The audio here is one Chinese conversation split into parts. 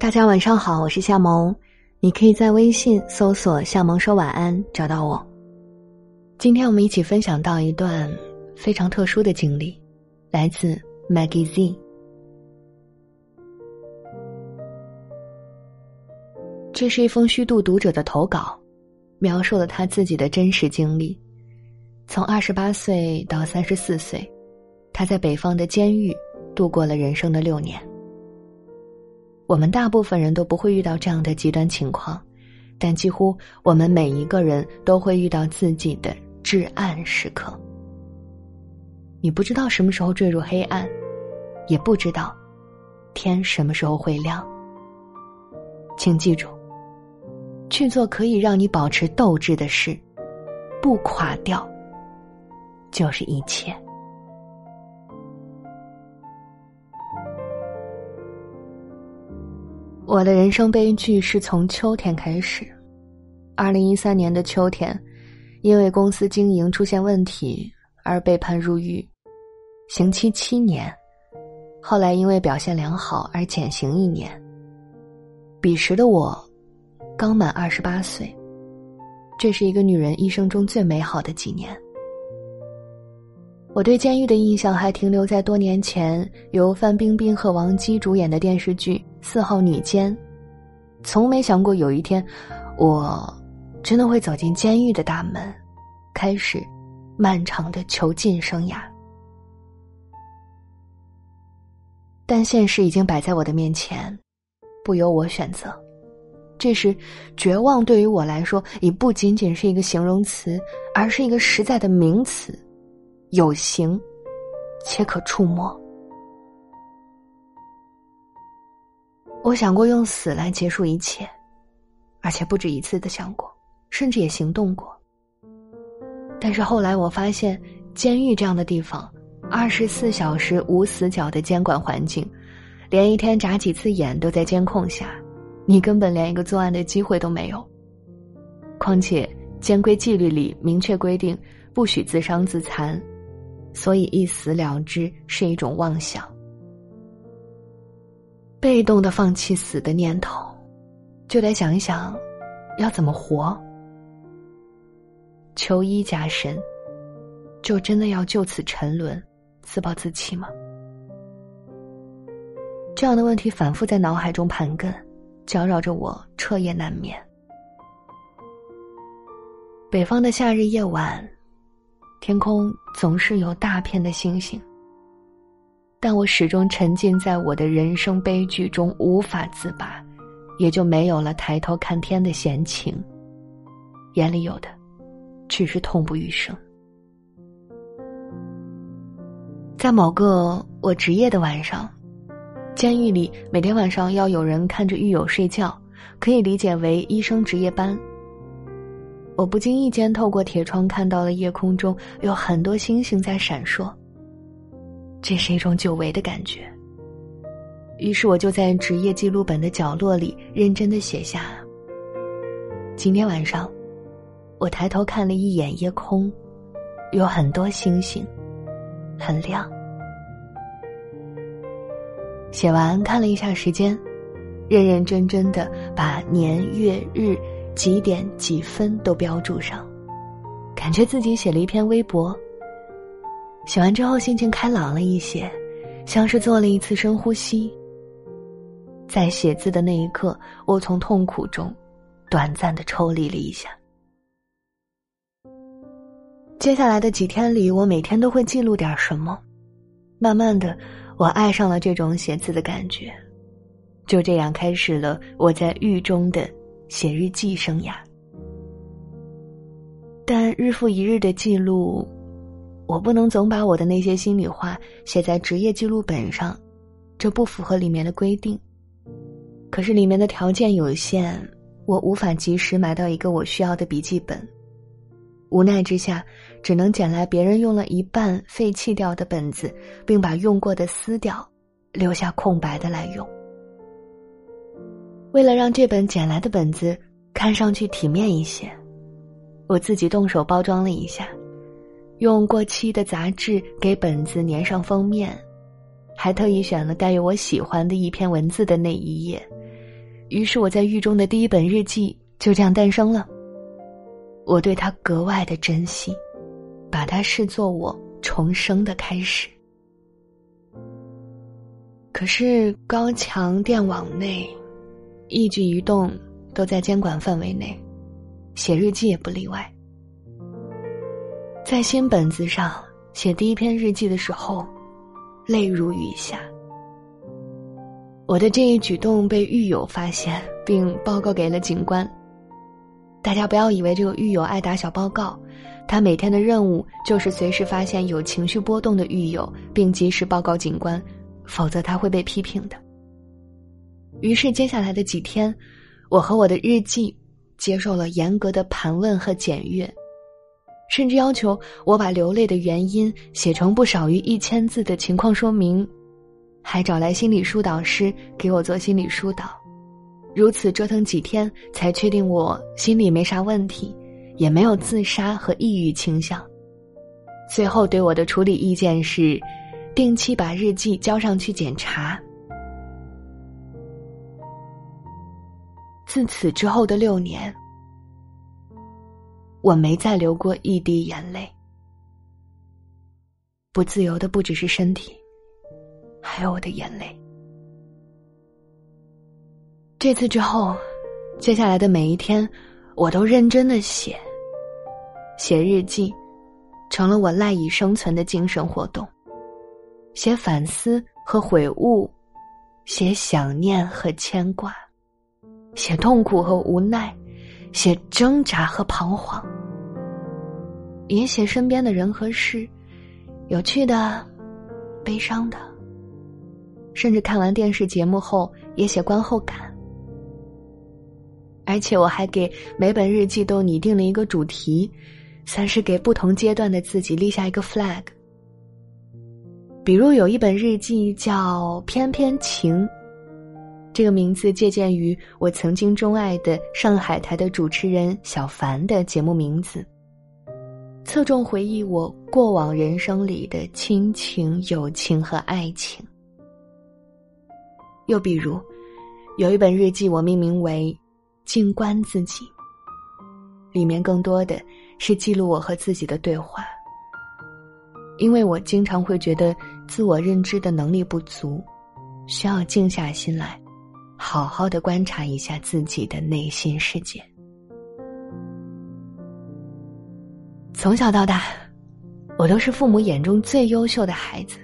大家晚上好，我是夏萌，你可以在微信搜索“夏萌说晚安”找到我。今天我们一起分享到一段非常特殊的经历，来自 Maggie Z。这是一封虚度读者的投稿，描述了他自己的真实经历。从二十八岁到三十四岁，他在北方的监狱度过了人生的六年。我们大部分人都不会遇到这样的极端情况，但几乎我们每一个人都会遇到自己的至暗时刻。你不知道什么时候坠入黑暗，也不知道天什么时候会亮。请记住，去做可以让你保持斗志的事，不垮掉就是一切。我的人生悲剧是从秋天开始。二零一三年的秋天，因为公司经营出现问题而被判入狱，刑期七年。后来因为表现良好而减刑一年。彼时的我，刚满二十八岁，这是一个女人一生中最美好的几年。我对监狱的印象还停留在多年前由范冰冰和王姬主演的电视剧《四号女监》，从没想过有一天，我真的会走进监狱的大门，开始漫长的囚禁生涯。但现实已经摆在我的面前，不由我选择。这时，绝望对于我来说已不仅仅是一个形容词，而是一个实在的名词。有形，且可触摸。我想过用死来结束一切，而且不止一次的想过，甚至也行动过。但是后来我发现，监狱这样的地方，二十四小时无死角的监管环境，连一天眨几次眼都在监控下，你根本连一个作案的机会都没有。况且监规纪律里明确规定，不许自伤自残。所以一死了之是一种妄想，被动的放弃死的念头，就得想一想，要怎么活。求医加身，就真的要就此沉沦，自暴自弃吗？这样的问题反复在脑海中盘根，搅扰着我彻夜难眠。北方的夏日夜晚。天空总是有大片的星星，但我始终沉浸在我的人生悲剧中无法自拔，也就没有了抬头看天的闲情。眼里有的，只是痛不欲生。在某个我值夜的晚上，监狱里每天晚上要有人看着狱友睡觉，可以理解为医生值夜班。我不经意间透过铁窗看到了夜空中有很多星星在闪烁。这是一种久违的感觉。于是我就在职业记录本的角落里认真的写下：今天晚上，我抬头看了一眼夜空，有很多星星，很亮。写完看了一下时间，认认真真的把年月日。几点几分都标注上，感觉自己写了一篇微博。写完之后心情开朗了一些，像是做了一次深呼吸。在写字的那一刻，我从痛苦中短暂的抽离了一下。接下来的几天里，我每天都会记录点什么。慢慢的，我爱上了这种写字的感觉，就这样开始了我在狱中的。写日记生涯，但日复一日的记录，我不能总把我的那些心里话写在职业记录本上，这不符合里面的规定。可是里面的条件有限，我无法及时买到一个我需要的笔记本，无奈之下，只能捡来别人用了一半废弃掉的本子，并把用过的撕掉，留下空白的来用。为了让这本捡来的本子看上去体面一些，我自己动手包装了一下，用过期的杂志给本子粘上封面，还特意选了带有我喜欢的一篇文字的那一页，于是我在狱中的第一本日记就这样诞生了。我对它格外的珍惜，把它视作我重生的开始。可是高墙电网内，一举一动都在监管范围内，写日记也不例外。在新本子上写第一篇日记的时候，泪如雨下。我的这一举动被狱友发现，并报告给了警官。大家不要以为这个狱友爱打小报告，他每天的任务就是随时发现有情绪波动的狱友，并及时报告警官，否则他会被批评的。于是接下来的几天，我和我的日记接受了严格的盘问和检阅，甚至要求我把流泪的原因写成不少于一千字的情况说明。还找来心理疏导师给我做心理疏导，如此折腾几天，才确定我心里没啥问题，也没有自杀和抑郁倾向。最后对我的处理意见是，定期把日记交上去检查。自此之后的六年，我没再流过一滴眼泪。不自由的不只是身体。还有我的眼泪。这次之后，接下来的每一天，我都认真的写。写日记，成了我赖以生存的精神活动。写反思和悔悟，写想念和牵挂，写痛苦和无奈，写挣扎和彷徨，也写身边的人和事，有趣的，悲伤的。甚至看完电视节目后也写观后感，而且我还给每本日记都拟定了一个主题，算是给不同阶段的自己立下一个 flag。比如有一本日记叫《偏偏情》，这个名字借鉴于我曾经钟爱的上海台的主持人小凡的节目名字，侧重回忆我过往人生里的亲情、友情和爱情。又比如，有一本日记，我命名为“静观自己”，里面更多的是记录我和自己的对话。因为我经常会觉得自我认知的能力不足，需要静下心来，好好的观察一下自己的内心世界。从小到大，我都是父母眼中最优秀的孩子。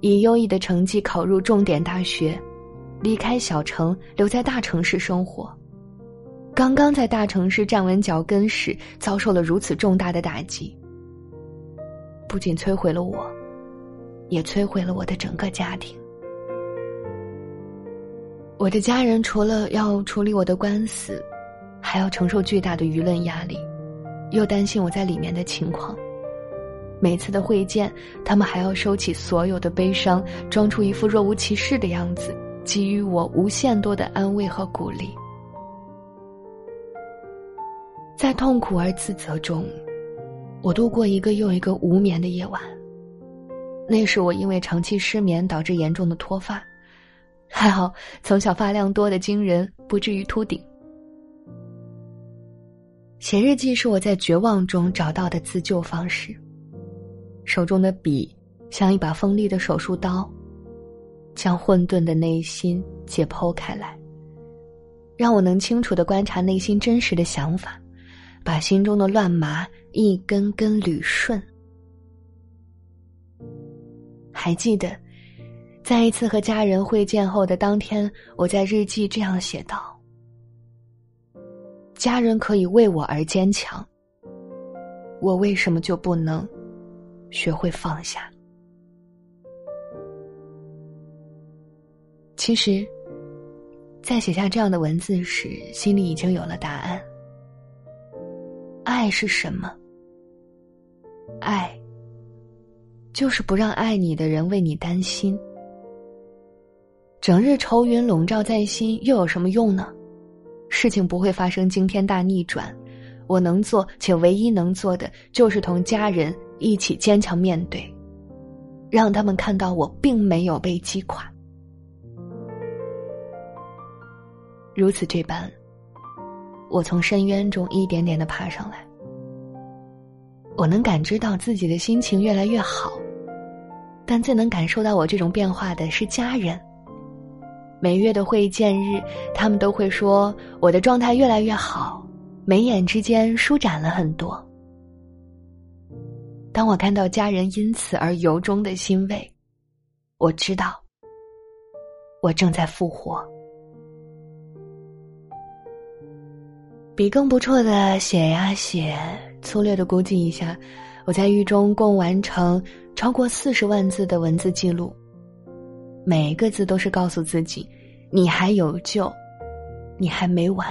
以优异的成绩考入重点大学，离开小城，留在大城市生活。刚刚在大城市站稳脚跟时，遭受了如此重大的打击，不仅摧毁了我，也摧毁了我的整个家庭。我的家人除了要处理我的官司，还要承受巨大的舆论压力，又担心我在里面的情况。每次的会见，他们还要收起所有的悲伤，装出一副若无其事的样子，给予我无限多的安慰和鼓励。在痛苦而自责中，我度过一个又一个无眠的夜晚。那时我因为长期失眠导致严重的脱发，还好从小发量多的惊人，不至于秃顶。写日记是我在绝望中找到的自救方式。手中的笔像一把锋利的手术刀，将混沌的内心解剖开来，让我能清楚的观察内心真实的想法，把心中的乱麻一根根捋顺。还记得，在一次和家人会见后的当天，我在日记这样写道：“家人可以为我而坚强，我为什么就不能？”学会放下。其实，在写下这样的文字时，心里已经有了答案。爱是什么？爱，就是不让爱你的人为你担心。整日愁云笼罩在心，又有什么用呢？事情不会发生惊天大逆转。我能做且唯一能做的，就是同家人一起坚强面对，让他们看到我并没有被击垮。如此这般，我从深渊中一点点的爬上来。我能感知到自己的心情越来越好，但最能感受到我这种变化的是家人。每月的会见日，他们都会说我的状态越来越好，眉眼之间舒展了很多。当我看到家人因此而由衷的欣慰，我知道我正在复活。笔更不错的写呀写，粗略的估计一下，我在狱中共完成超过四十万字的文字记录。每一个字都是告诉自己，你还有救，你还没完。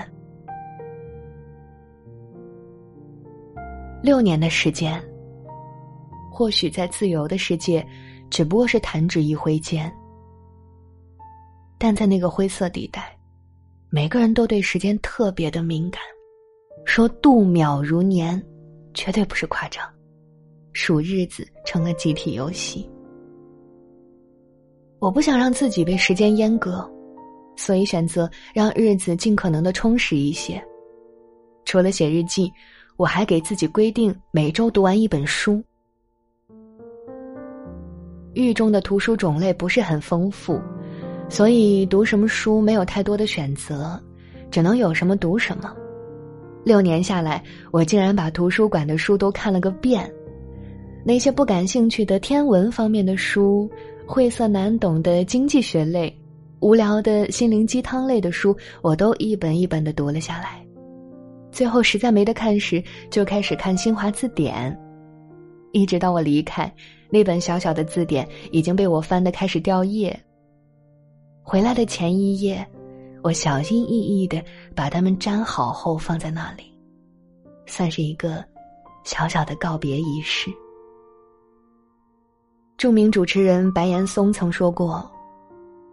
六年的时间，或许在自由的世界，只不过是弹指一挥间，但在那个灰色地带。每个人都对时间特别的敏感，说度秒如年，绝对不是夸张。数日子成了集体游戏。我不想让自己被时间阉割，所以选择让日子尽可能的充实一些。除了写日记，我还给自己规定每周读完一本书。狱中的图书种类不是很丰富。所以读什么书没有太多的选择，只能有什么读什么。六年下来，我竟然把图书馆的书都看了个遍。那些不感兴趣的天文方面的书，晦涩难懂的经济学类，无聊的心灵鸡汤类的书，我都一本一本的读了下来。最后实在没得看时，就开始看新华字典。一直到我离开，那本小小的字典已经被我翻得开始掉页。回来的前一夜，我小心翼翼的把它们粘好后放在那里，算是一个小小的告别仪式。著名主持人白岩松曾说过：“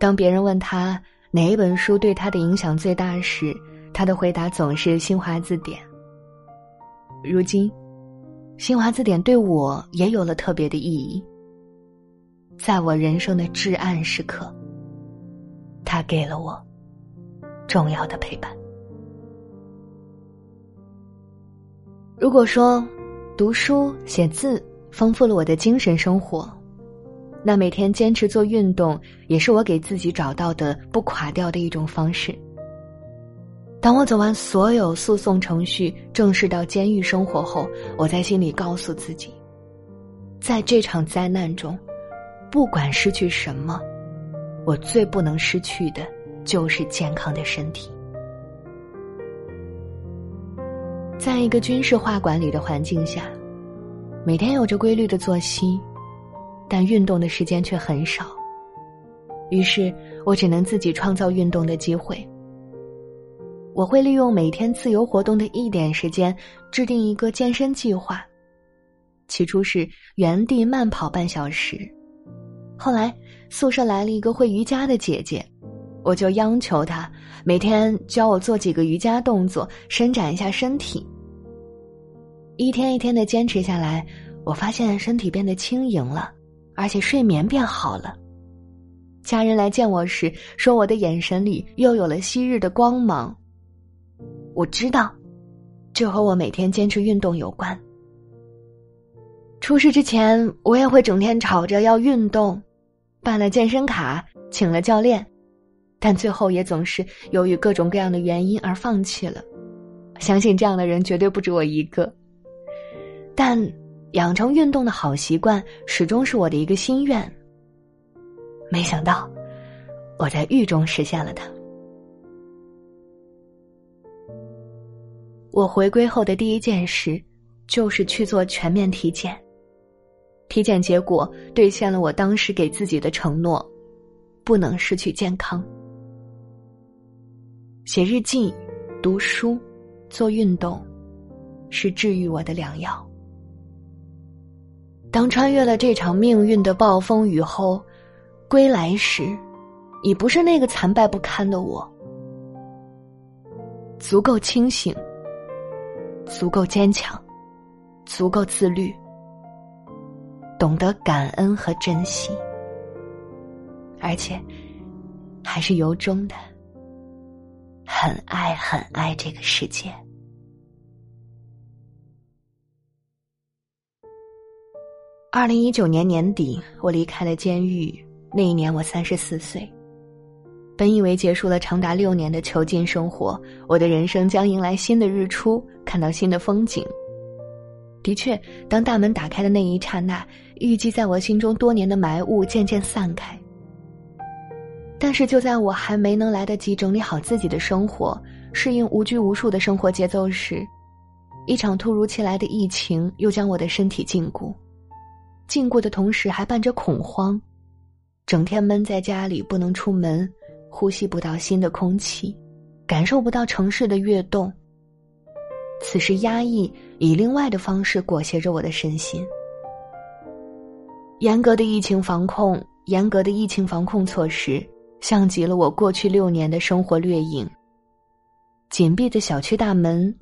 当别人问他哪一本书对他的影响最大时，他的回答总是《新华字典》。”如今，《新华字典》对我也有了特别的意义，在我人生的至暗时刻。他给了我重要的陪伴。如果说读书写字丰富了我的精神生活，那每天坚持做运动也是我给自己找到的不垮掉的一种方式。当我走完所有诉讼程序，正式到监狱生活后，我在心里告诉自己，在这场灾难中，不管失去什么。我最不能失去的，就是健康的身体。在一个军事化管理的环境下，每天有着规律的作息，但运动的时间却很少。于是我只能自己创造运动的机会。我会利用每天自由活动的一点时间，制定一个健身计划。起初是原地慢跑半小时，后来。宿舍来了一个会瑜伽的姐姐，我就央求她每天教我做几个瑜伽动作，伸展一下身体。一天一天的坚持下来，我发现身体变得轻盈了，而且睡眠变好了。家人来见我时，说我的眼神里又有了昔日的光芒。我知道，这和我每天坚持运动有关。出事之前，我也会整天吵着要运动。办了健身卡，请了教练，但最后也总是由于各种各样的原因而放弃了。相信这样的人绝对不止我一个。但养成运动的好习惯始终是我的一个心愿。没想到，我在狱中实现了它。我回归后的第一件事，就是去做全面体检。体检结果兑现了我当时给自己的承诺，不能失去健康。写日记、读书、做运动，是治愈我的良药。当穿越了这场命运的暴风雨后，归来时，已不是那个残败不堪的我，足够清醒，足够坚强，足够自律。懂得感恩和珍惜，而且还是由衷的很爱很爱这个世界。二零一九年年底，我离开了监狱。那一年我三十四岁。本以为结束了长达六年的囚禁生活，我的人生将迎来新的日出，看到新的风景。的确，当大门打开的那一刹那，预计在我心中多年的霾雾渐渐散开。但是，就在我还没能来得及整理好自己的生活，适应无拘无束的生活节奏时，一场突如其来的疫情又将我的身体禁锢。禁锢的同时，还伴着恐慌，整天闷在家里不能出门，呼吸不到新的空气，感受不到城市的跃动。此时，压抑以另外的方式裹挟着我的身心。严格的疫情防控，严格的疫情防控措施。像极了我过去六年的生活掠影。紧闭的小区大门，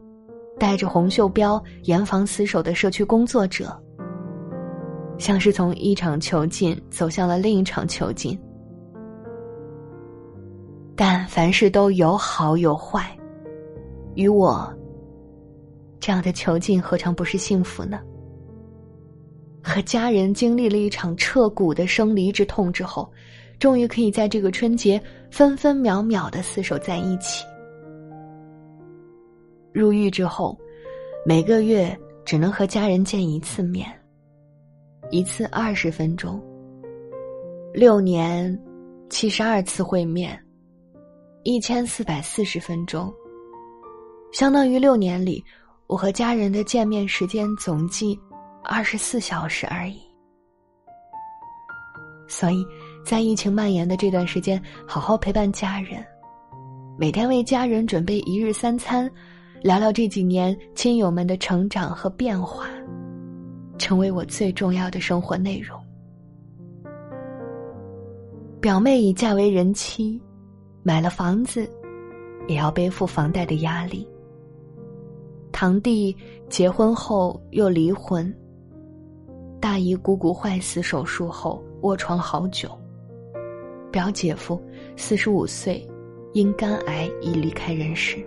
带着红袖标、严防死守的社区工作者，像是从一场囚禁走向了另一场囚禁。但凡事都有好有坏，与我这样的囚禁何尝不是幸福呢？和家人经历了一场彻骨的生离之痛之后。终于可以在这个春节分分秒秒的厮守在一起。入狱之后，每个月只能和家人见一次面，一次二十分钟。六年，七十二次会面，一千四百四十分钟，相当于六年里我和家人的见面时间总计二十四小时而已。所以。在疫情蔓延的这段时间，好好陪伴家人，每天为家人准备一日三餐，聊聊这几年亲友们的成长和变化，成为我最重要的生活内容。表妹已嫁为人妻，买了房子，也要背负房贷的压力。堂弟结婚后又离婚，大姨股骨坏死手术后卧床好久。表姐夫四十五岁，因肝癌已离开人世，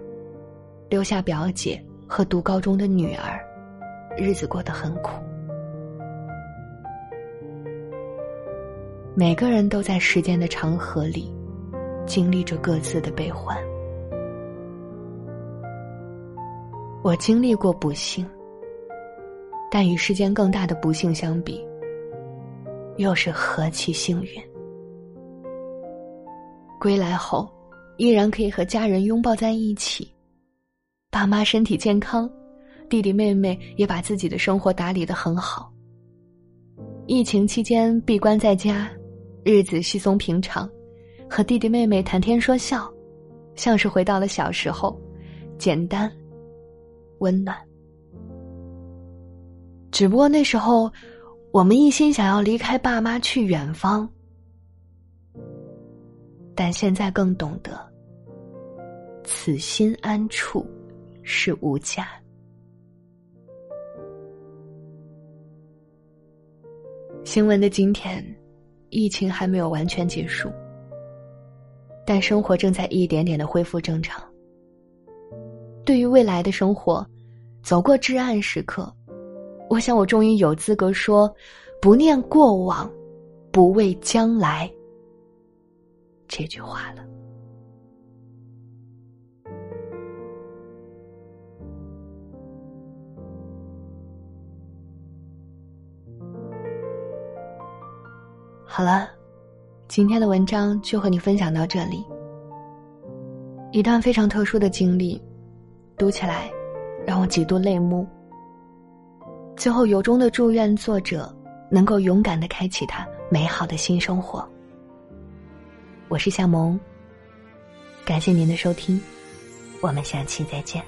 留下表姐和读高中的女儿，日子过得很苦。每个人都在时间的长河里，经历着各自的悲欢。我经历过不幸，但与世间更大的不幸相比，又是何其幸运！归来后，依然可以和家人拥抱在一起。爸妈身体健康，弟弟妹妹也把自己的生活打理的很好。疫情期间闭关在家，日子稀松平常，和弟弟妹妹谈天说笑，像是回到了小时候，简单，温暖。只不过那时候，我们一心想要离开爸妈去远方。但现在更懂得，此心安处是无价。新闻的今天，疫情还没有完全结束，但生活正在一点点的恢复正常。对于未来的生活，走过至暗时刻，我想我终于有资格说：不念过往，不畏将来。这句话了。好了，今天的文章就和你分享到这里。一段非常特殊的经历，读起来让我几度泪目。最后，由衷的祝愿作者能够勇敢的开启他美好的新生活。我是夏萌，感谢您的收听，我们下期再见。